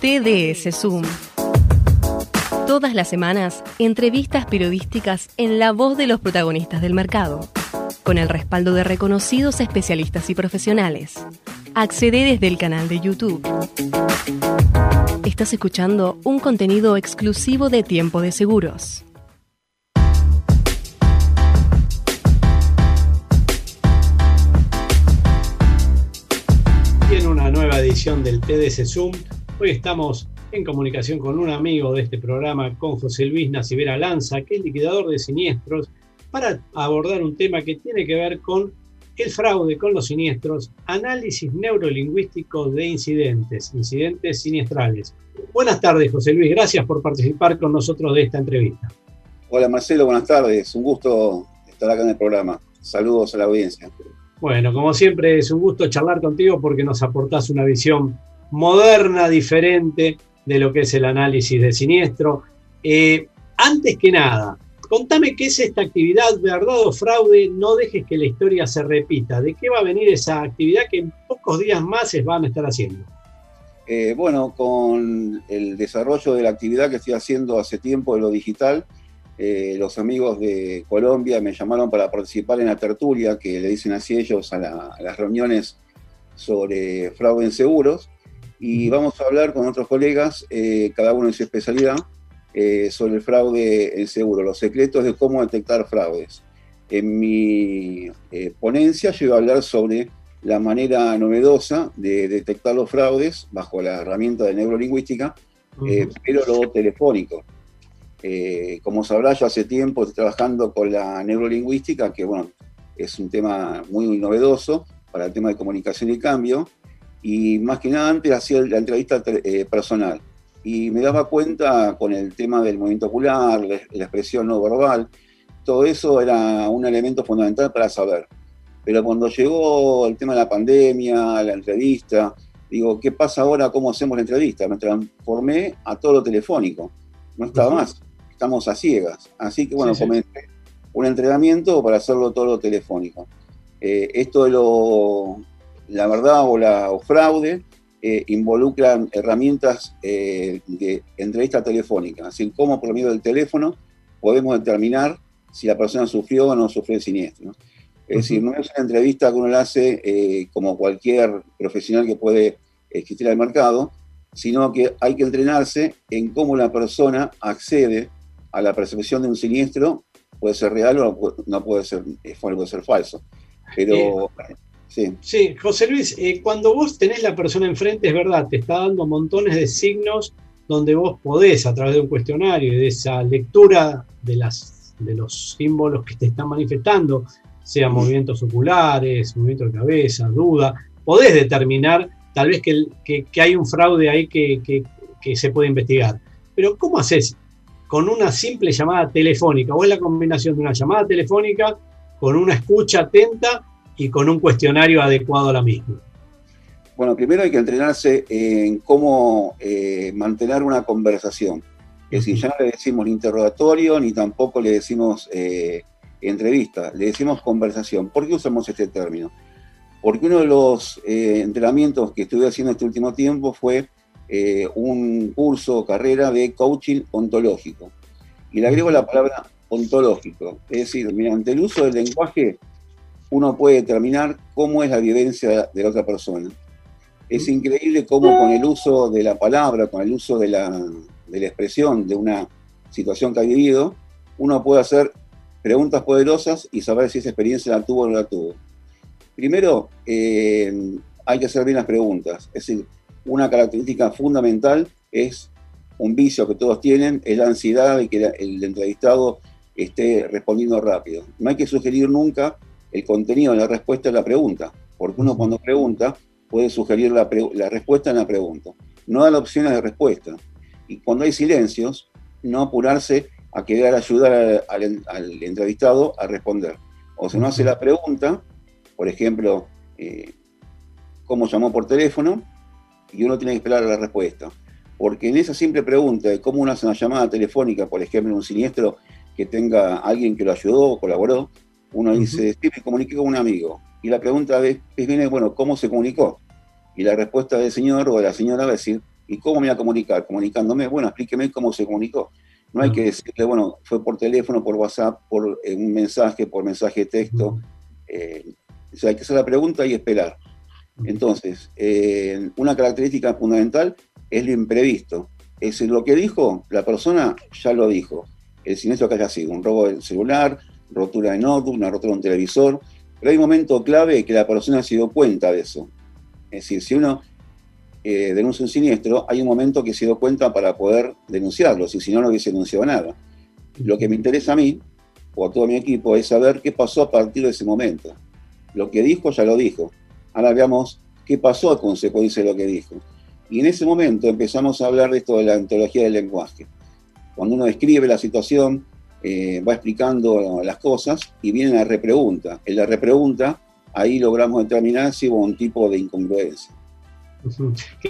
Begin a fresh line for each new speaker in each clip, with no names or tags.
TDS Zoom. Todas las semanas, entrevistas periodísticas en la voz de los protagonistas del mercado, con el respaldo de reconocidos especialistas y profesionales. Accede desde el canal de YouTube. Estás escuchando un contenido exclusivo de Tiempo de Seguros.
En una nueva edición del TDS Zoom, hoy estamos en comunicación con un amigo de este programa, con José Luis Nacibera Lanza, que es liquidador de siniestros, para abordar un tema que tiene que ver con el fraude con los siniestros, análisis neurolingüístico de incidentes, incidentes siniestrales. Buenas tardes, José Luis, gracias por participar con nosotros de esta entrevista.
Hola Marcelo, buenas tardes, un gusto estar acá en el programa. Saludos a la audiencia.
Bueno, como siempre es un gusto charlar contigo porque nos aportás una visión moderna, diferente de lo que es el análisis de siniestro. Eh, antes que nada, contame qué es esta actividad, verdad o fraude, no dejes que la historia se repita. ¿De qué va a venir esa actividad que en pocos días más se van a estar haciendo?
Eh, bueno, con el desarrollo de la actividad que estoy haciendo hace tiempo de lo digital, eh, los amigos de Colombia me llamaron para participar en la tertulia, que le dicen así ellos a, a las reuniones sobre fraude en seguros y vamos a hablar con otros colegas, eh, cada uno en su especialidad, eh, sobre el fraude en seguro, los secretos de cómo detectar fraudes. En mi eh, ponencia yo iba a hablar sobre la manera novedosa de detectar los fraudes bajo la herramienta de neurolingüística, pero lo telefónico. como sabrá, yo hace tiempo estoy trabajando con la neurolingüística, que bueno, es un tema muy novedoso para el tema de comunicación y cambio, y más que nada antes hacía la entrevista eh, personal. Y me daba cuenta con el tema del movimiento ocular, la, expresión no verbal, todo eso era un elemento fundamental para saber. Pero cuando llegó el tema de la pandemia, la entrevista, digo, ¿qué pasa ahora? ¿Cómo hacemos la entrevista? Me transformé a todo lo telefónico. No estaba más, estamos a ciegas. Así que bueno, comencé un entrenamiento para hacerlo todo lo telefónico. Eh, esto de lo, la verdad o la fraude eh, involucran herramientas eh, de entrevista telefónica, así como por medio del teléfono podemos determinar si la persona sufrió o no sufrió el siniestro. Es decir, no es una entrevista que uno la hace eh, como cualquier profesional que puede existir al mercado, sino que hay que entrenarse en cómo la persona accede a la percepción de un siniestro, puede ser real o no puede ser, puede ser falso. Pero
Sí. José Luis, eh, cuando vos tenés la persona enfrente, es verdad, te está dando montones de signos donde vos podés, a través de un cuestionario y de esa lectura de, las, de los símbolos que te están manifestando, sean movimientos oculares, movimiento de cabeza, duda, podés determinar tal vez que, que, hay un fraude ahí que, que, se puede investigar. Pero ¿cómo haces con una simple llamada telefónica? ¿O es la combinación de una llamada telefónica con una escucha atenta y con un cuestionario adecuado a la misma?
Bueno, primero hay que entrenarse en cómo eh, mantener una conversación. Es decir, ya no le decimos ni interrogatorio ni tampoco le decimos eh, entrevista, le decimos conversación. ¿Por qué usamos este término? Porque uno de los eh, entrenamientos que estuve haciendo este último tiempo fue un curso o carrera de coaching ontológico. Y le agrego la palabra ontológico. Es decir, mediante el uso del lenguaje uno puede determinar cómo es la vivencia de la otra persona. Es increíble cómo con el uso de la palabra, con el uso de la, expresión de una situación que ha vivido, uno puede hacer preguntas poderosas y saber si esa experiencia la tuvo o no la tuvo. Primero, eh, hay que hacer bien las preguntas. Es decir, una característica fundamental es un vicio que todos tienen, es la ansiedad de que el entrevistado esté respondiendo rápido. No hay que sugerir nunca el contenido de la respuesta a la pregunta. porque uno cuando pregunta puede sugerir la, respuesta en la pregunta. No da la opciones de respuesta. Y cuando hay silencios, no apurarse a querer ayudar al, entrevistado a responder. O si no hace la pregunta, por ejemplo, eh, cómo llamó por teléfono, y uno tiene que esperar la respuesta. Porque en esa simple pregunta de cómo uno hace una llamada telefónica, por ejemplo, en un siniestro que tenga alguien que lo ayudó o colaboró, uno dice, sí, me comuniqué con un amigo. Y la pregunta es, viene, bueno, ¿cómo se comunicó? Y la respuesta del señor o de la señora va a decir, ¿y cómo me va a comunicar? Comunicándome, bueno, explíqueme cómo se comunicó. No hay que decirle, bueno, fue por teléfono, por WhatsApp, por eh, un mensaje, por mensaje de texto. Eh, o sea, hay que hacer la pregunta y esperar. Entonces, eh, una característica fundamental es lo imprevisto. Es decir, lo que dijo, la persona ya lo dijo. El silencio que haya sido un robo del celular, rotura de notebook, una rotura de un televisor, pero hay un momento clave que la persona se dio cuenta de eso. Es decir, si uno eh, denuncia un siniestro, hay un momento que se dio cuenta para poder denunciarlo, si, si no, no hubiese denunciado nada. Lo que me interesa a mí, o a todo mi equipo, es saber qué pasó a partir de ese momento. Lo que dijo, ya lo dijo. Ahora veamos qué pasó a consecuencia de lo que dijo. Y en ese momento empezamos a hablar de esto de la antología del lenguaje. Cuando uno describe la situación, eh, va explicando las cosas y viene la repregunta. En la repregunta, ahí logramos determinar si hubo un tipo de incongruencia.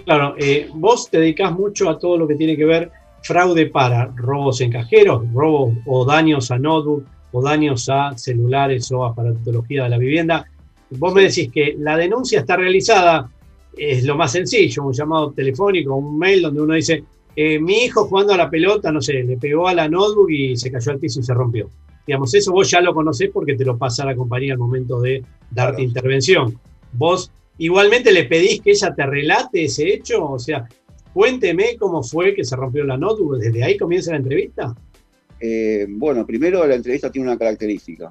Claro, eh, vos te dedicás mucho a todo lo que tiene que ver fraude para robos en cajeros, robos o daños a notebook o daños a celulares o aparatología de la vivienda. Vos me decís que la denuncia está realizada, es lo más sencillo, un llamado telefónico, un mail donde uno dice, eh, mi hijo jugando a la pelota, no sé, le pegó a la notebook y se cayó al piso y se rompió. Digamos, eso vos ya lo conocés porque te lo pasa la compañía al momento de darte intervención. Vos igualmente le pedís que ella te relate ese hecho, o sea, cuénteme cómo fue que se rompió la notebook, ¿desde ahí comienza la entrevista?
Eh, bueno, primero la entrevista tiene una característica.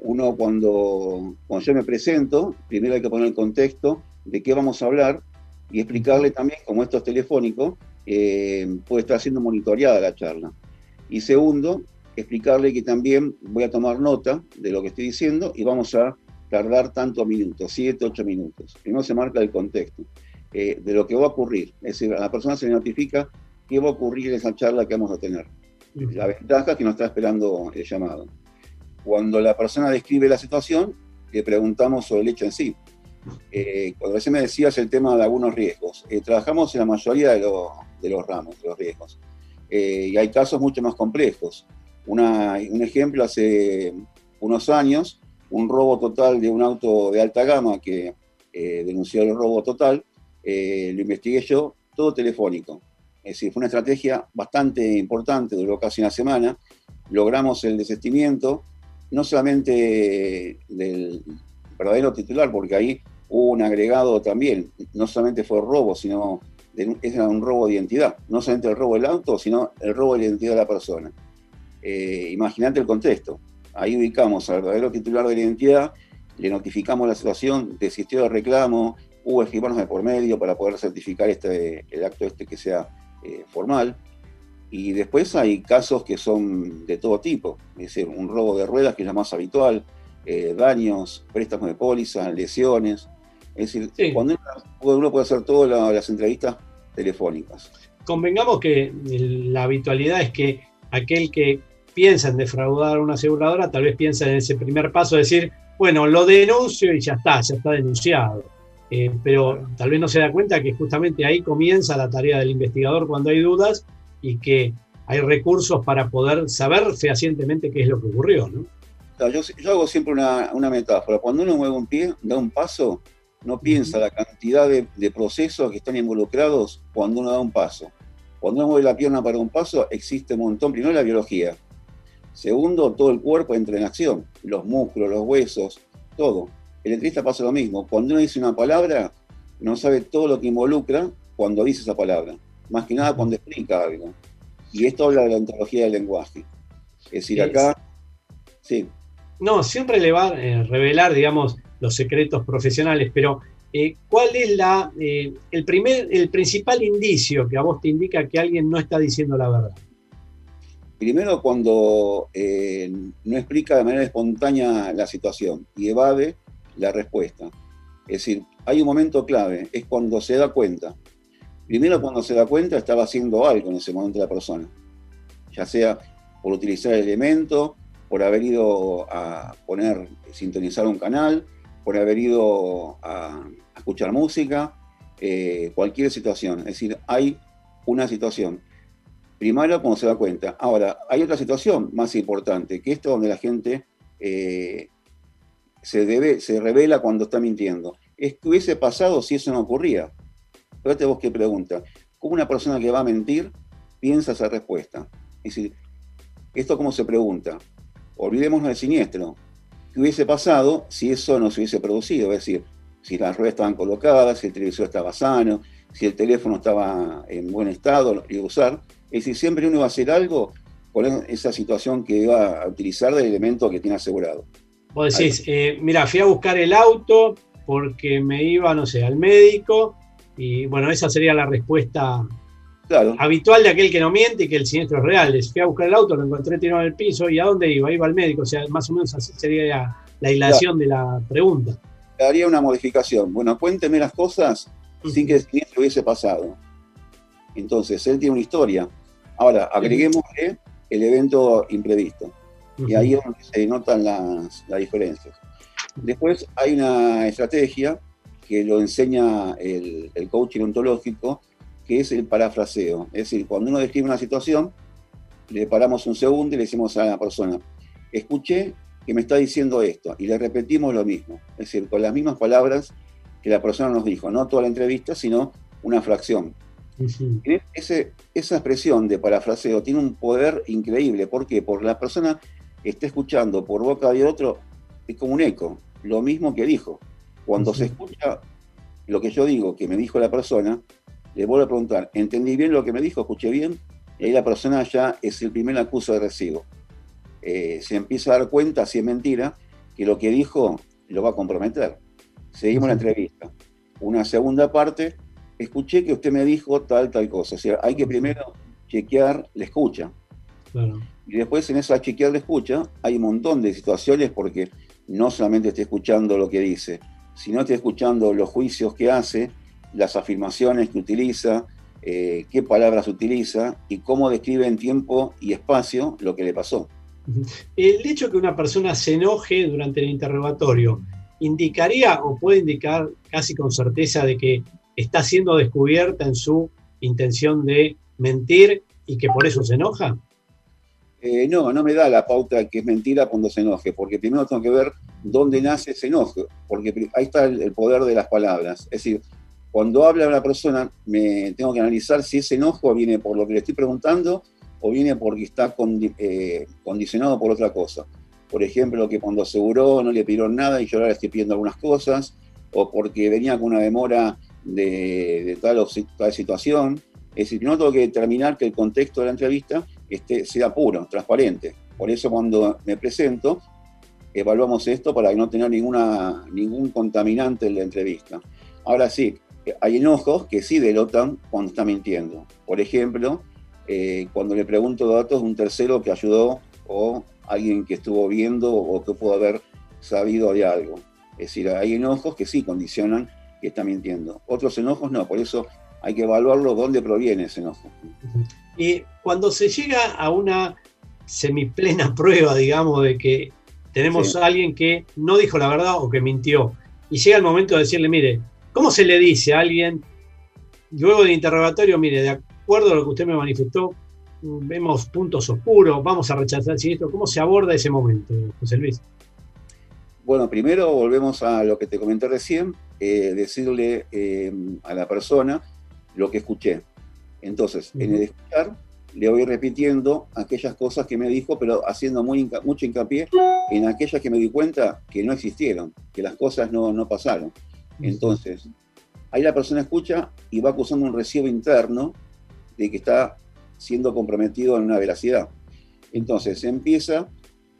Uno cuando, cuando yo me presento, primero hay que poner el contexto de qué vamos a hablar y explicarle también, como esto es telefónico, eh, puede estar siendo monitoreada la charla. Y segundo, explicarle que también voy a tomar nota de lo que estoy diciendo y vamos a tardar tantos minutos, 7, 8 minutos. Primero se marca el contexto eh, de lo que va a ocurrir. Es decir, a la persona se le notifica qué va a ocurrir en esa charla que vamos a tener. La ventaja es que no está esperando el llamado. Cuando la persona describe la situación, le preguntamos sobre el hecho en sí. Eh, cuando recién me decías el tema de algunos riesgos, eh, trabajamos en la mayoría de, los ramos, de los riesgos, eh, y hay casos mucho más complejos. un ejemplo, hace unos años, un robo total de un auto de alta gama que denunció el robo total, lo investigué yo, todo telefónico. Es decir, fue una estrategia bastante importante, duró casi una semana. Logramos el desistimiento, no solamente del verdadero titular, porque ahí hubo un agregado también, no solamente fue robo, sino era un robo de identidad, no solamente el robo del auto, sino el robo de la identidad de la persona. Eh, Imagínate el contexto. Ahí ubicamos al verdadero titular de la identidad, le notificamos la situación, desistió de reclamo, hubo escribanos de por medio para poder certificar este, el acto este que sea eh, formal. Y después hay casos que son de todo tipo, es decir, un robo de ruedas que es la más habitual, eh, daños, préstamos de póliza, lesiones, es decir, cuando uno, puede hacer todas las entrevistas telefónicas.
Convengamos que la habitualidad es que aquel que piensa en defraudar a una aseguradora tal vez piensa en ese primer paso, decir, bueno, lo denuncio y ya está, ya está denunciado. Eh, pero tal vez no se da cuenta que justamente ahí comienza la tarea del investigador cuando hay dudas y que hay recursos para poder saber fehacientemente qué es lo que ocurrió. ¿no?
Yo, hago siempre una, una, metáfora. Cuando uno mueve un pie, da un paso, no piensa la cantidad de, procesos que están involucrados cuando uno da un paso. Cuando uno mueve la pierna para un paso, existe un montón. Primero, la biología. Segundo, todo el cuerpo entra en acción. Los músculos, los huesos, todo. El entrevista pasa lo mismo. Cuando uno dice una palabra, no sabe todo lo que involucra cuando dice esa palabra. Más que nada cuando explica algo. Y esto habla de la ontología del lenguaje. Es decir, acá. Sí.
No, siempre le va a eh, revelar, digamos, los secretos profesionales, pero eh, ¿cuál es la, eh, el, primer, el principal indicio que a vos te indica que alguien no está diciendo la verdad?
Primero, cuando no explica de manera espontánea la situación y evade la respuesta. Es decir, hay un momento clave, es cuando se da cuenta. Primero cuando se da cuenta estaba haciendo algo en ese momento la persona, ya sea por utilizar el elemento, por haber ido a poner, sintonizar un canal, por haber ido a, escuchar música, eh, cualquier situación. Es decir, hay una situación. Primero cuando se da cuenta. Ahora, hay otra situación más importante, que esto donde la gente eh, se, debe, se revela cuando está mintiendo. Es que hubiese pasado si eso no ocurría. Fíjate vos qué pregunta. ¿Cómo una persona que va a mentir piensa esa respuesta? Es decir, ¿esto cómo se pregunta? Olvidémonos del siniestro. ¿Qué hubiese pasado si eso no se hubiese producido? Es decir, si las ruedas estaban colocadas, si el televisor estaba sano, si el teléfono estaba en buen estado, lo iba a usar. Es decir, siempre uno va a hacer algo con esa situación que iba a utilizar del elemento que tiene asegurado.
Vos decís, eh, mira, fui a buscar el auto porque me iba, no sé, al médico y bueno, esa sería la respuesta habitual de aquel que no miente y que el siniestro es real. Les fui a buscar el auto, lo encontré tirado en el piso y ¿a dónde iba? Iba al médico, o sea, más o menos así sería la, hilación de la pregunta.
Haría una modificación. Bueno, cuénteme las cosas sin que el siniestro hubiese pasado. Entonces, él tiene una historia. Ahora, agreguémosle el evento imprevisto. Y ahí es donde se notan las, diferencias. Después hay una estrategia que lo enseña el, el coaching ontológico, que es el parafraseo. Es decir, cuando uno describe una situación, le paramos un segundo y le decimos a la persona, escuché que me está diciendo esto, y le repetimos lo mismo. Es decir, con las mismas palabras que la persona nos dijo, no toda la entrevista, sino una fracción. Ese, esa expresión de parafraseo tiene un poder increíble. ¿Por qué? Porque la persona está escuchando por boca de otro, es como un eco, lo mismo que dijo. Cuando se escucha lo que yo digo, que me dijo la persona, le vuelvo a preguntar, ¿entendí bien lo que me dijo? ¿Escuché bien? Y ahí la persona ya es el primer acuso de recibo. Eh, se empieza a dar cuenta, si es mentira, que lo que dijo lo va a comprometer. Seguimos la entrevista. Una segunda parte, escuché que usted me dijo tal, tal cosa. O sea, hay que primero chequear la escucha. Y después en esa chequear la escucha hay un montón de situaciones porque no solamente estoy escuchando lo que dice, sino estoy escuchando los juicios que hace, las afirmaciones que utiliza, eh, qué palabras utiliza y cómo describe en tiempo y espacio lo que le pasó.
El hecho que una persona se enoje durante el interrogatorio indicaría o puede indicar casi con certeza de que está siendo descubierta en su intención de mentir y que por eso se enoja?
Eh, no, no me da la pauta que es mentira cuando se enoje, porque primero tengo que ver dónde nace ese enojo, porque ahí está el, poder de las palabras. Es decir, cuando habla una persona, me tengo que analizar si ese enojo viene por lo que le estoy preguntando o viene porque está eh, condicionado por otra cosa. Por ejemplo, que cuando aseguró no le pidieron nada y yo ahora le estoy pidiendo algunas cosas, o porque venía con una demora de, tal o tal situación. Es decir, no tengo que determinar que el contexto de la entrevista esté, sea puro, transparente. Por eso cuando me presento, evaluamos esto para no tener ningún contaminante en la entrevista. Ahora sí, hay enojos que sí delotan cuando está mintiendo. Por ejemplo, eh, cuando le pregunto datos de un tercero que ayudó o alguien que estuvo viendo o que pudo haber sabido de algo. Es decir, hay enojos que sí condicionan que está mintiendo. Otros enojos no, por eso hay que evaluarlo dónde proviene ese enojo.
Y cuando se llega a una semiplena prueba, digamos, de que tenemos a alguien que no dijo la verdad o que mintió, y llega el momento de decirle, mire, ¿cómo se le dice a alguien, luego del interrogatorio, mire, de acuerdo a lo que usted me manifestó, vemos puntos oscuros, vamos a rechazar esto, ¿cómo se aborda ese momento, José Luis?
Bueno, primero volvemos a lo que te comenté recién, eh, decirle eh, a la persona lo que escuché. Entonces, en el escuchar, le voy repitiendo aquellas cosas que me dijo, pero haciendo muy mucho hincapié en aquellas que me di cuenta que no existieron, que las cosas no, no pasaron. Entonces, ahí la persona escucha y va acusando un recibo interno de que está siendo comprometido en una veracidad. Entonces, empieza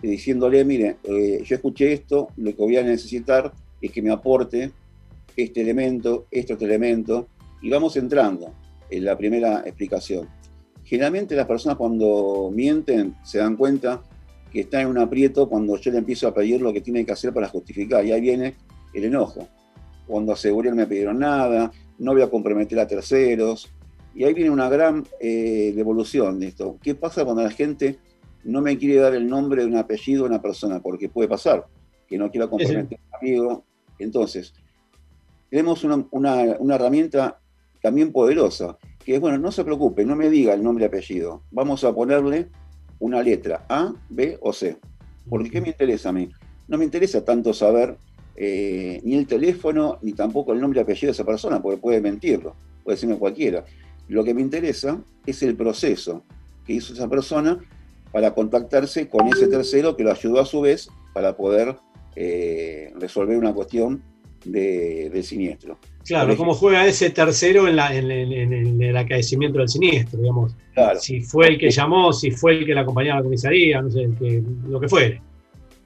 diciéndole, mire, eh, yo escuché esto, lo que voy a necesitar es que me aporte este elemento, este otro elemento, y vamos entrando en la primera explicación. Generalmente las personas cuando mienten se dan cuenta que están en un aprieto cuando yo le empiezo a pedir lo que tiene que hacer para justificar, y ahí viene el enojo. Cuando aseguré no me pidieron nada, no voy a comprometer a terceros. Y ahí viene una gran eh, devolución de esto. ¿Qué pasa cuando la gente no me quiere dar el nombre de un apellido de una persona? Porque puede pasar, que no quiera comprometer a un amigo. Entonces, tenemos una, una herramienta también poderosa, que es, bueno, no se preocupe, no me diga el nombre y apellido. Vamos a ponerle una letra A, B o C. Porque ¿qué me interesa a mí? No me interesa tanto saber eh, ni el teléfono, ni tampoco el nombre y apellido de esa persona, porque puede mentirlo, puede decirme cualquiera. Lo que me interesa es el proceso que hizo esa persona para contactarse con ese tercero que lo ayudó a su vez para poder eh, resolver una cuestión de, siniestro.
Claro, cómo juega ese tercero en, en, el acaecimiento del siniestro, digamos. Si fue el que llamó, si fue el que la acompañaba a la comisaría, no sé, lo que fuere.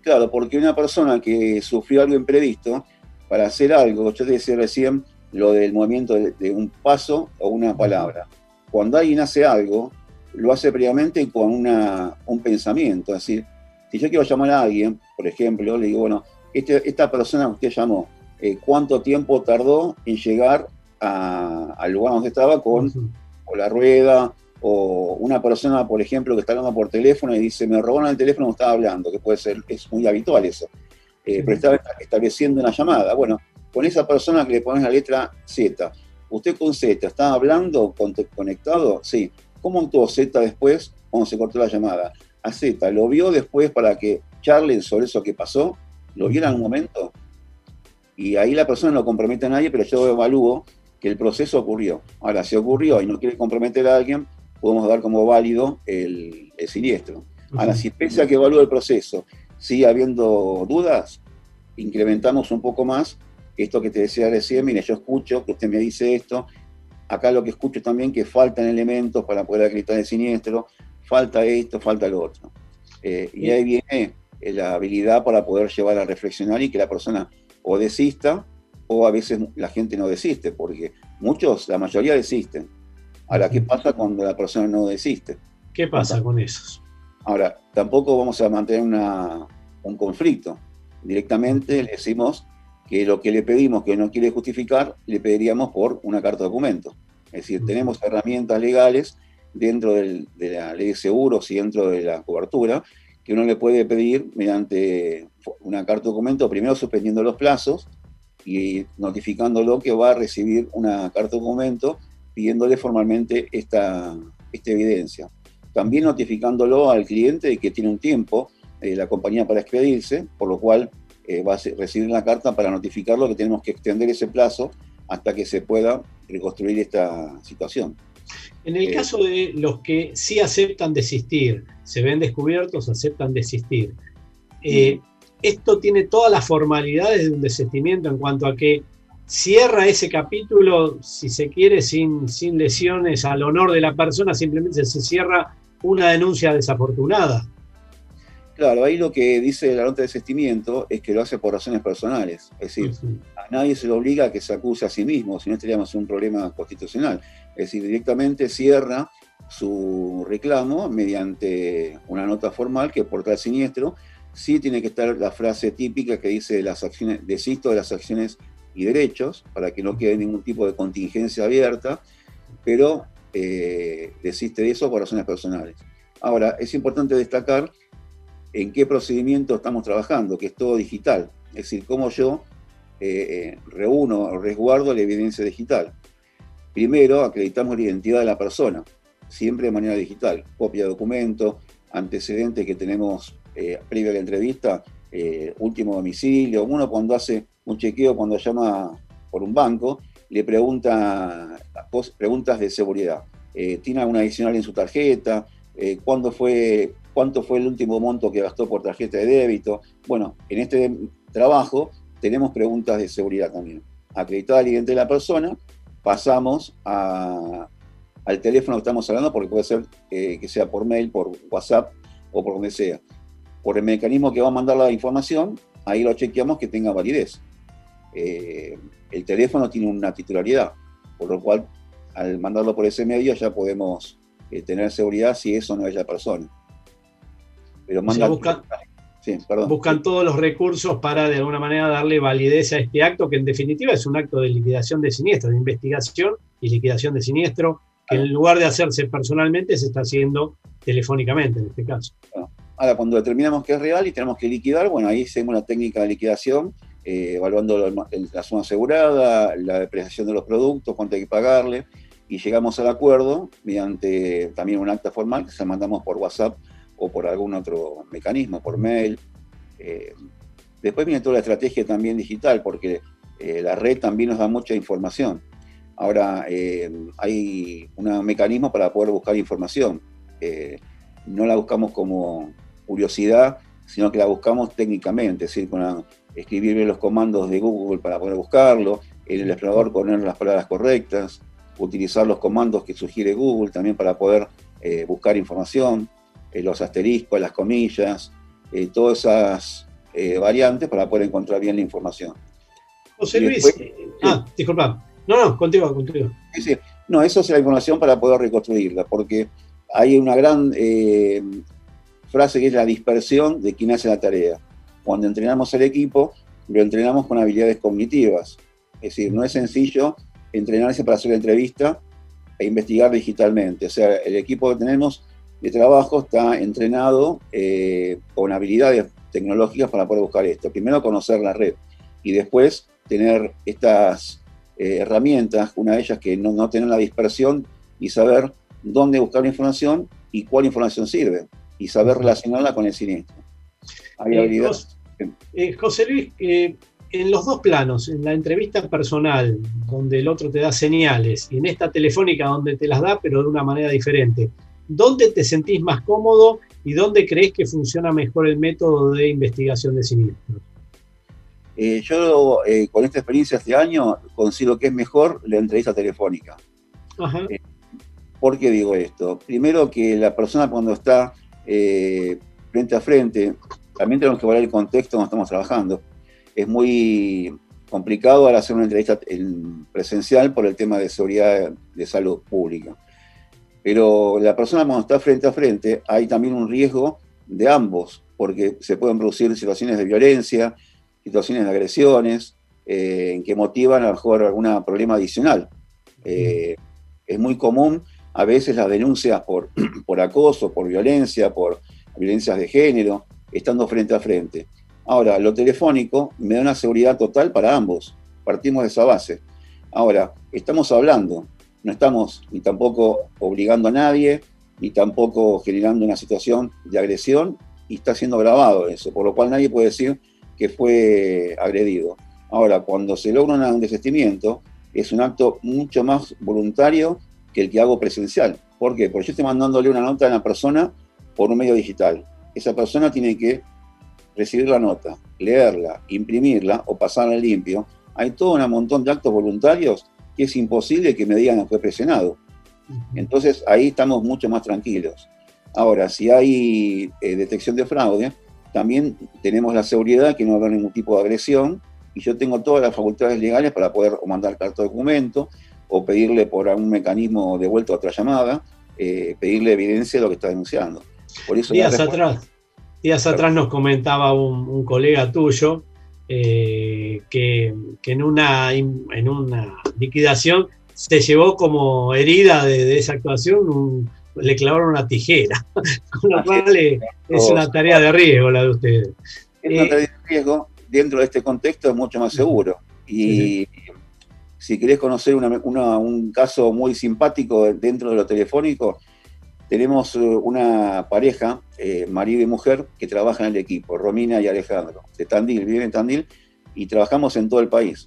Claro, porque una persona que sufrió algo imprevisto, para hacer algo, yo te decía recién lo del movimiento de, un paso o una palabra. Cuando alguien hace algo, lo hace previamente con una, un pensamiento. Es decir, si yo quiero llamar a alguien, por ejemplo, le digo, bueno, este, esta persona que usted llamó, eh, ¿cuánto tiempo tardó en llegar al lugar donde estaba con, con la rueda o una persona, por ejemplo, que está hablando por teléfono y dice, me robaron el teléfono, estaba hablando, que puede ser, es muy habitual eso, eh, pero estaba estableciendo una llamada. Bueno, con esa persona que le pones la letra Z, ¿usted con Z estaba hablando, conectado? Sí. ¿Cómo actuó Z después cuando se cortó la llamada? A Z, ¿lo vio después para que charlen sobre eso que pasó? ¿Lo vio en algún momento? Y ahí la persona no compromete a nadie, pero yo evalúo que el proceso ocurrió. Ahora, si ocurrió y no quiere comprometer a alguien, podemos dar como válido el, siniestro. Ahora, si pese a que evalúe el proceso, sigue habiendo dudas, incrementamos un poco más esto que te decía recién, mire, yo escucho que usted me dice esto, acá lo que escucho también que faltan elementos para poder acreditar el siniestro, falta esto, falta lo otro. Eh, y ahí viene eh, la habilidad para poder llevar a reflexionar y que la persona o desista o a veces la gente no desiste, porque muchos, la mayoría desisten. Ahora, ¿qué pasa cuando la persona no desiste?
¿Qué pasa con esos?
Ahora, tampoco vamos a mantener un conflicto. Directamente le decimos que lo que le pedimos que no quiere justificar, le pediríamos por una carta de documento. Es decir, tenemos herramientas legales dentro de la ley de seguros y dentro de la cobertura que uno le puede pedir mediante una carta de documento, primero suspendiendo los plazos y notificándolo que va a recibir una carta de documento pidiéndole formalmente esta, esta evidencia. También notificándolo al cliente de que tiene un tiempo eh, la compañía para expedirse, por lo cual eh, va a recibir la carta para notificarlo que tenemos que extender ese plazo hasta que se pueda reconstruir esta situación.
En el eh, caso de los que sí aceptan desistir, se ven descubiertos, aceptan desistir, esto tiene todas las formalidades de un desistimiento en cuanto a que cierra ese capítulo, si se quiere, sin, sin lesiones al honor de la persona, simplemente se cierra una denuncia desafortunada.
Claro, ahí lo que dice la nota de desistimiento es que lo hace por razones personales. Es decir, a nadie se le obliga a que se acuse a sí mismo, si no estaríamos en un problema constitucional. Es decir, directamente cierra su reclamo mediante una nota formal que por tal siniestro. Sí tiene que estar la frase típica que dice las acciones, desisto de las acciones y derechos, para que no quede ningún tipo de contingencia abierta, pero eh, desiste de eso por razones personales. Ahora, es importante destacar en qué procedimiento estamos trabajando, que es todo digital, es decir, cómo yo eh, eh, reúno o resguardo la evidencia digital. Primero, acreditamos la identidad de la persona, siempre de manera digital, copia de documento, antecedentes que tenemos previo a la entrevista, último domicilio, uno cuando hace un chequeo cuando llama por un banco, le pregunta preguntas de seguridad. Eh, ¿Tiene alguna adicional en su tarjeta? Eh, ¿cuándo fue, ¿Cuánto fue el último monto que gastó por tarjeta de débito? Bueno, en este trabajo tenemos preguntas de seguridad también. Acreditada el identidad de la persona, pasamos al teléfono que estamos hablando, porque puede ser eh, que sea por mail, por WhatsApp o por donde sea. Por el mecanismo que va a mandar la información, ahí lo chequeamos que tenga validez. Eh, el teléfono tiene una titularidad, por lo cual al mandarlo por ese medio ya podemos eh, tener seguridad si eso no es la persona.
Pero manda... buscan todos los recursos para de alguna manera darle validez a este acto, que en definitiva es un acto de liquidación de siniestro, de investigación y liquidación de siniestro, que en lugar de hacerse personalmente se está haciendo telefónicamente en este caso.
Ahora, cuando determinamos que es real y tenemos que liquidar, bueno, ahí seguimos la técnica de liquidación, eh, evaluando la, suma asegurada, la depreciación de los productos, cuánto hay que pagarle, y llegamos al acuerdo mediante también un acta formal que se mandamos por WhatsApp o por algún otro mecanismo, por mail. Eh, después viene toda la estrategia también digital, porque eh, la red también nos da mucha información. Ahora hay un mecanismo para poder buscar información. no la buscamos como curiosidad, sino que la buscamos técnicamente, es decir, con escribir los comandos de Google para poder buscarlo, en el explorador poner las palabras correctas, utilizar los comandos que sugiere Google también para poder buscar información. Eh, los asteriscos, las comillas, eh, todas esas eh, variantes para poder encontrar bien la información.
José Luis, ah, disculpa. No, no, contigo, contigo.
No, eso es la información para poder reconstruirla, porque hay una gran frase que es la dispersión de quien hace la tarea. Cuando entrenamos el equipo, lo entrenamos con habilidades cognitivas. Es decir, no es sencillo entrenarse para hacer la entrevista e investigar digitalmente. O sea, el equipo que tenemos de trabajo está entrenado eh, con habilidades tecnológicas para poder buscar esto. Primero conocer la red y después tener estas eh, herramientas, una de ellas que no, no tener la dispersión y saber dónde buscar la información y cuál información sirve y saber relacionarla con el siniestro.
Hay eh, eh José, Luis, en los dos planos, en la entrevista personal, donde el otro te da señales, y en esta telefónica donde te las da, pero de una manera diferente, ¿dónde te sentís más cómodo y dónde crees que funciona mejor el método de investigación de siniestros?
Eh, yo eh, con esta experiencia este año considero que es mejor la entrevista telefónica. Eh, ¿Por qué digo esto? Primero que la persona cuando está frente a frente, también tenemos que evaluar el contexto donde estamos trabajando. Es muy complicado al hacer una entrevista en presencial por el tema de seguridad de salud pública. Pero la persona cuando está frente a frente hay también un riesgo de ambos, porque se pueden producir situaciones de violencia, situaciones de agresiones, eh, que motivan a lo mejor algún problema adicional. Eh, es muy común a veces las denuncias por, por acoso, por violencia, por violencias de género, estando frente a frente. Ahora, lo telefónico me da una seguridad total para ambos. Partimos de esa base. Ahora, estamos hablando no estamos ni tampoco obligando a nadie, ni tampoco generando una situación de agresión, y está siendo grabado eso, por lo cual nadie puede decir que fue agredido. Ahora, cuando se logra un desistimiento, es un acto mucho más voluntario que el que hago presencial. ¿Por qué? Porque yo estoy mandándole una nota a una persona por un medio digital. Esa persona tiene que recibir la nota, leerla, imprimirla o pasarla limpio. Hay todo un montón de actos voluntarios que es imposible que me digan que fue presionado. Entonces ahí estamos mucho más tranquilos. Ahora, si hay eh, detección de fraude, también tenemos la seguridad que no va a haber ningún tipo de agresión y yo tengo todas las facultades legales para poder mandar carta de documento o pedirle por algún mecanismo de vuelta a otra llamada, eh, pedirle evidencia de lo que está denunciando.
Por eso días atrás, días atrás nos comentaba un colega tuyo eh, que, en, una, en una liquidación se llevó como herida de, esa actuación, le clavaron una tijera, con lo cual es una tarea de riesgo la de ustedes.
Es una eh, tarea de riesgo, dentro de este contexto es mucho más seguro. Y si querés conocer un caso muy simpático dentro de lo telefónico, tenemos eh, una pareja, eh, marido y mujer, que trabajan en el equipo, Romina y Alejandro, de Tandil, viven en Tandil y trabajamos en todo el país.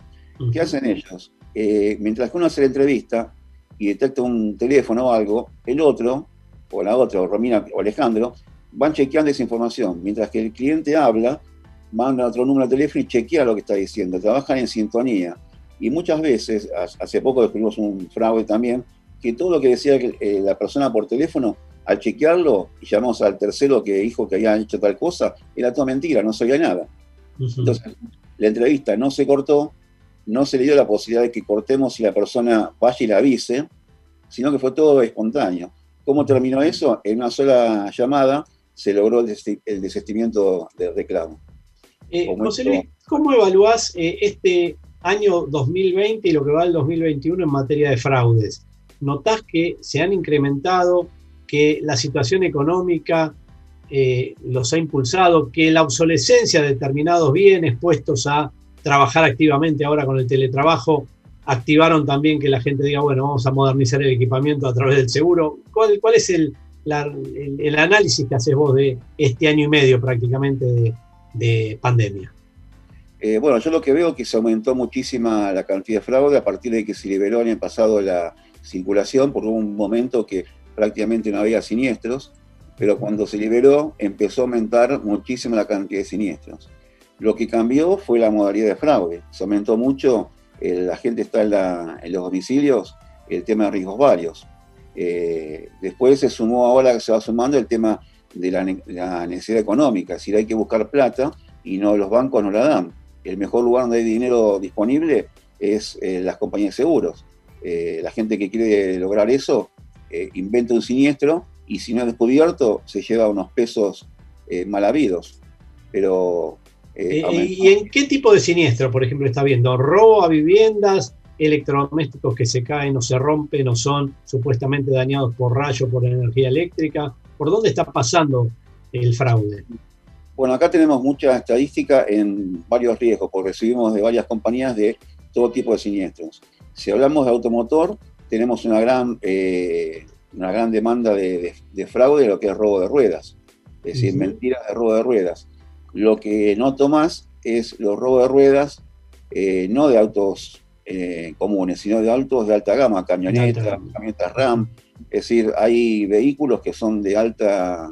¿Qué hacen ellos? Eh, mientras que uno hace la entrevista y detecta un teléfono o algo, el otro, o la otra, o Romina o Alejandro, van chequeando esa información. Mientras que el cliente habla, manda otro número de teléfono y chequea lo que está diciendo. Trabajan en sintonía. Y muchas veces, hace poco descubrimos un fraude también, que todo lo que decía eh, la persona por teléfono, al chequearlo y llamamos al tercero que dijo que había hecho tal cosa, era toda mentira, no sabía nada. Entonces, la entrevista no se cortó, no se le dio la posibilidad de que cortemos si la persona vaya y la avise, sino que fue todo espontáneo. ¿Cómo terminó eso? En una sola llamada se logró el desistimiento del reclamo.
Eh, José Luis, ¿cómo evaluás eh, este año 2020 y lo que va el 2021 en materia de fraudes? ¿Notás que se han incrementado, que la situación económica eh, los ha impulsado, que la obsolescencia de determinados bienes puestos a trabajar activamente ahora con el teletrabajo activaron también que la gente diga, bueno, vamos a modernizar el equipamiento a través del seguro. ¿Cuál, cuál es el, el, análisis que haces vos de este año y medio prácticamente de, pandemia?
Eh, bueno, yo lo que veo es que se aumentó muchísima la cantidad de fraude a partir de que se liberó el año pasado la circulación, por un momento que prácticamente no había siniestros, pero cuando se liberó empezó a aumentar muchísimo la cantidad de siniestros. Lo que cambió fue la modalidad de fraude. Se aumentó mucho, eh, la gente está en, los domicilios, el tema de riesgos varios. Eh, después se sumó ahora se va sumando el tema de la, necesidad económica, es decir, hay que buscar plata y no los bancos no la dan. El mejor lugar donde hay dinero disponible es eh, las compañías de seguros. La gente que quiere lograr eso inventa un siniestro y si no es descubierto se lleva unos pesos mal habidos. Pero
eh, eh, ¿Y en qué tipo de siniestro, por ejemplo, está viendo? ¿Robo a viviendas, electrodomésticos que se caen o se rompen o son supuestamente dañados por rayo, por energía eléctrica? ¿Por dónde está pasando el fraude?
Bueno, acá tenemos mucha estadística en varios riesgos, porque recibimos de varias compañías de todo tipo de siniestros. Si hablamos de automotor, tenemos una gran, eh, una gran demanda de, fraude, lo que es robo de ruedas, es decir, mentiras de robo de ruedas. Lo que noto más es los robos de ruedas, eh, no de autos eh, comunes, sino de autos de alta gama, camionetas, camionetas RAM. Es decir, hay vehículos que son de alta,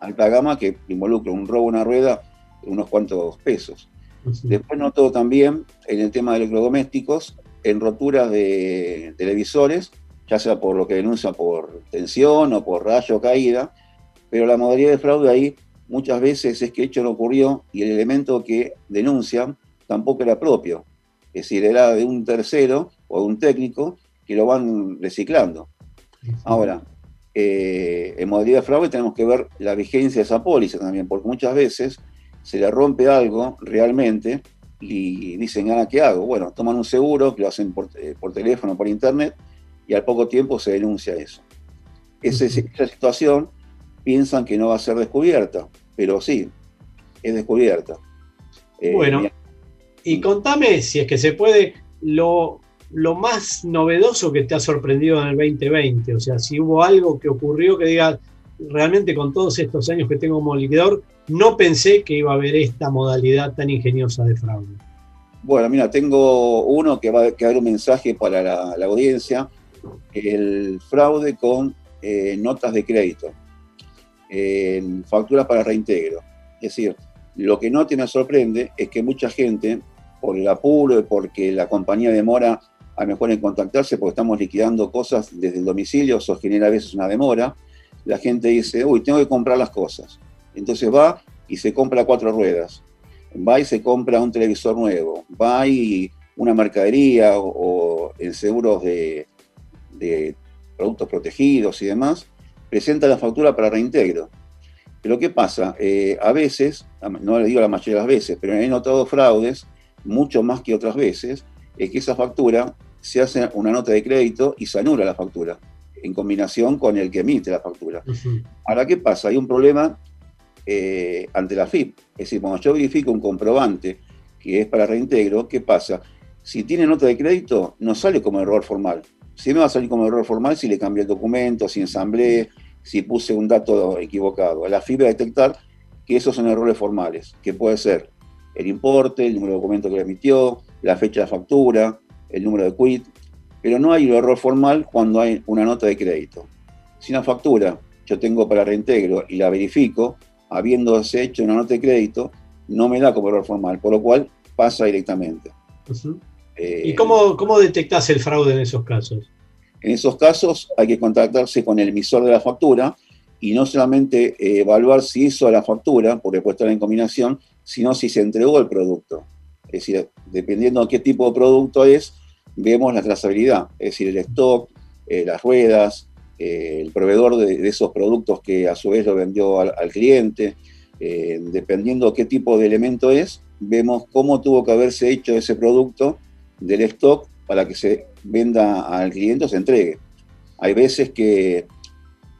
alta gama que involucran un robo de una rueda de unos cuantos pesos. Después noto también en el tema de electrodomésticos, en roturas de televisores, ya sea por lo que denuncia por tensión o por rayo caída, pero la modalidad de fraude ahí muchas veces es que hecho no ocurrió y el elemento que denuncian tampoco era propio. Es decir, era de un tercero o de un técnico que lo van reciclando. Ahora, eh, en modalidad de fraude tenemos que ver la vigencia de esa póliza también, porque muchas veces se le rompe algo realmente y dicen, ¿ahora qué hago? Bueno, toman un seguro, lo hacen por, eh, por teléfono, por internet, y al poco tiempo se denuncia eso. esa situación piensan que no va a ser descubierta, pero sí, es descubierta.
Eh, bueno, y contame, si es que se puede, lo, lo más novedoso que te ha sorprendido en el 2020, o sea, si hubo algo que ocurrió que diga, realmente con todos estos años que tengo como liquidador, no pensé que iba a haber esta modalidad tan ingeniosa de fraude.
Bueno, mira, tengo uno que va a quedar un mensaje para la, audiencia, el fraude con eh, notas de crédito en facturas para reintegro. Es decir, lo que no te sorprende es que mucha gente, por el apuro y porque la compañía demora a mejor en contactarse porque estamos liquidando cosas desde el domicilio, eso genera a veces una demora, la gente dice, uy, tengo que comprar las cosas. Entonces va y se compra cuatro ruedas, va y se compra un televisor nuevo, va y una mercadería o, en seguros de, productos protegidos y demás, presenta la factura para reintegro. Pero ¿qué pasa? Eh, a veces, no le digo la mayoría de las veces, pero he notado fraudes, mucho más que otras veces, es que esa factura se hace una nota de crédito y se anula la factura, en combinación con el que emite la factura. Ahora, ¿qué pasa? Hay un problema eh, ante la FIP. Es decir, cuando yo verifico un comprobante que es para reintegro, ¿qué pasa? Si tiene nota de crédito, no sale como error formal. Si me va a salir como error formal si le cambié el documento, si ensamblé, si puse un dato equivocado. A la fibra detectar que esos son errores formales, que puede ser el importe, el número de documento que le emitió, la fecha de factura, el número de quit, pero no hay un error formal cuando hay una nota de crédito. Si una factura yo tengo para reintegro y la verifico, habiéndose hecho una nota de crédito, no me da como error formal, por lo cual pasa directamente.
¿Y eh, cómo, cómo detectas el fraude en esos casos?
En esos casos hay que contactarse con el emisor de la factura y no solamente eh, evaluar si hizo la factura, porque puede estar en combinación, sino si se entregó el producto. Es decir, dependiendo de qué tipo de producto es, vemos la trazabilidad, es decir, el stock, eh, las ruedas, el proveedor de, esos productos que a su vez lo vendió al, cliente. dependiendo qué tipo de elemento es, vemos cómo tuvo que haberse hecho ese producto del stock para que se venda al cliente o se entregue. Hay veces que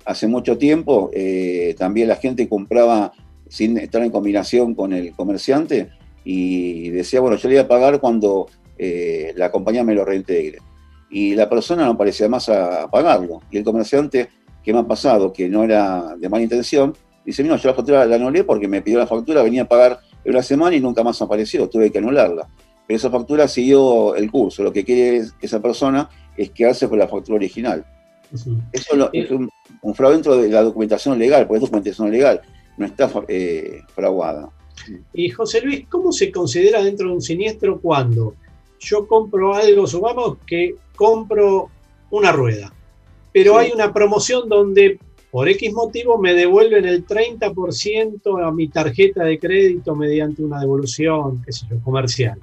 hace mucho tiempo eh, también la gente compraba sin estar en combinación con el comerciante y decía, bueno, yo le voy a pagar cuando eh, la compañía me lo reintegre. Y la persona no parecía más a, pagarlo. Y el comerciante, ¿qué me ha pasado? Que no era de mala intención, dice, mira, yo la factura la anulé porque me pidió la factura, venía a pagar en una semana y nunca más apareció, tuve que anularla. Pero esa factura siguió el curso. Lo que quiere esa persona es quedarse con la factura original. Eso es un, fraude dentro de la documentación legal, porque es documentación legal, no está eh, fraguada.
Y José Luis, ¿cómo se considera dentro de un siniestro cuando yo compro algo, supongamos que compro una rueda, pero hay una promoción donde por X motivo me devuelven el 30% a mi tarjeta de crédito mediante una devolución, qué sé yo, comercial.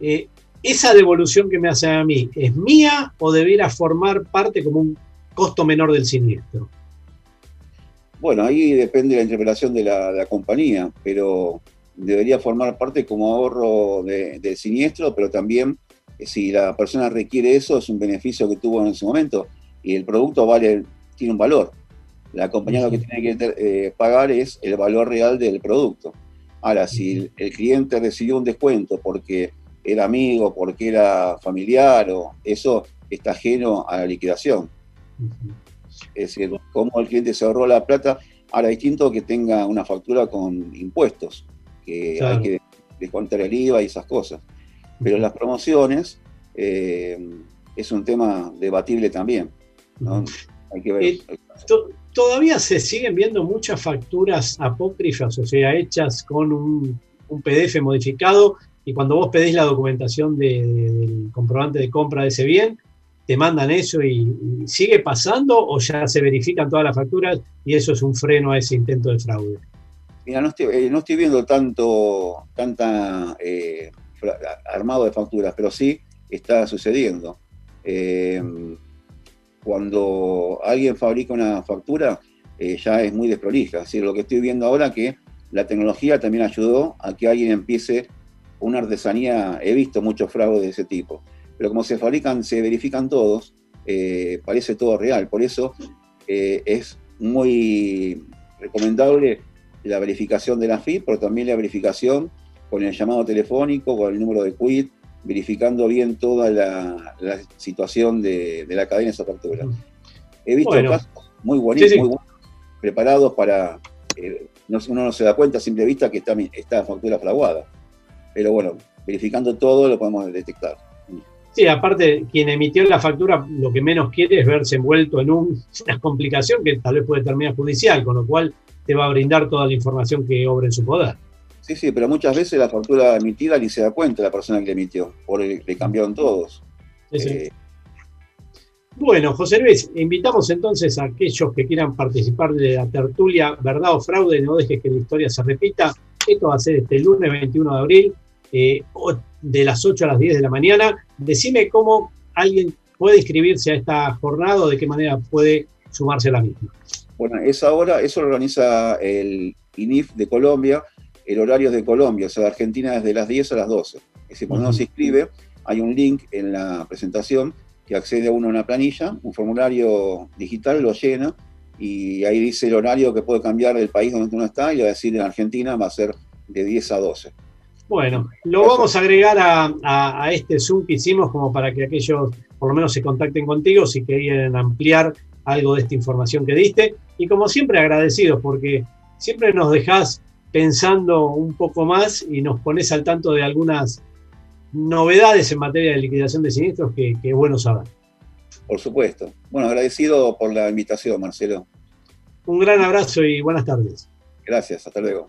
Eh, ¿Esa devolución que me hacen a mí es mía o debiera formar parte como un costo menor del siniestro?
Bueno, ahí depende de la interpretación de la, compañía, pero debería formar parte como ahorro del siniestro, pero también eh, si la persona requiere eso, es un beneficio que tuvo en ese momento y el producto vale, tiene un valor. La compañía lo que tiene que eh, pagar es el valor real del producto. Ahora, si el cliente recibió un descuento porque era amigo, porque era familiar, o eso está ajeno a la liquidación. Es decir, cómo el cliente se ahorró la plata, ahora distinto que tenga una factura con impuestos, que hay que descontar el IVA y esas cosas. Pero las promociones eh, es un tema debatible también.
Hay que ver. Eh, todavía se siguen viendo muchas facturas apócrifas, o sea, hechas con un, un PDF modificado y cuando vos pedís la documentación del comprobante de compra de ese bien, te mandan eso y, sigue pasando o ya se verifican todas las facturas y eso es un freno a ese intento de fraude.
Mira, no estoy, eh, viendo tanto, tanta eh, armado de facturas, pero sí está sucediendo. Eh, cuando alguien fabrica una factura, ya es muy desprolija. Es decir, lo que estoy viendo ahora que la tecnología también ayudó a que alguien empiece una artesanía, he visto muchos fraudes de ese tipo, pero como se fabrican, se verifican todos, eh, parece todo real. Por eso eh, es muy recomendable la verificación de la FIP, pero también la verificación con el llamado telefónico, con el número de quit, verificando bien toda la, situación de, la cadena de esa factura. He visto casos muy bonitos, muy buenos, preparados para... Eh, uno no se da cuenta a simple vista que está, está factura fraguada pero bueno, verificando todo lo podemos detectar.
Sí, aparte, quien emitió la factura lo que menos quiere es verse envuelto en una complicación que tal vez puede terminar judicial, con lo cual te va a brindar toda la información que obra en su poder.
Sí, sí, pero muchas veces la factura emitida ni se da cuenta la persona que la emitió, porque le cambiaron todos.
Eh, bueno, José Luis, invitamos entonces a aquellos que quieran participar de la tertulia Verdad o Fraude, no dejes que la historia se repita. Esto va a ser este lunes 21 de abril eh, de las 8 a las 10 de la mañana. Decime cómo alguien puede inscribirse a esta jornada o de qué manera puede sumarse a la misma.
Bueno, esa hora, eso lo organiza el INIF de Colombia, el horario es de Colombia, o sea, de Argentina desde las 10 a las 12. Es decir, cuando uno se inscribe, hay un link en la presentación que accede a uno a una planilla, un formulario digital, lo llena y ahí dice el horario que puede cambiar del país donde uno está y va a decir en Argentina va a ser de 10 a 12.
Bueno, lo vamos a agregar a, este Zoom que hicimos como para que aquellos por lo menos se contacten contigo si quieren ampliar algo de esta información que diste. Y como siempre agradecidos porque siempre nos dejás pensando un poco más y nos pones al tanto de algunas novedades en materia de liquidación de siniestros que, que es bueno saber.
Por supuesto. Bueno, agradecido por la invitación, Marcelo.
Un gran abrazo y buenas tardes.
Gracias, hasta luego.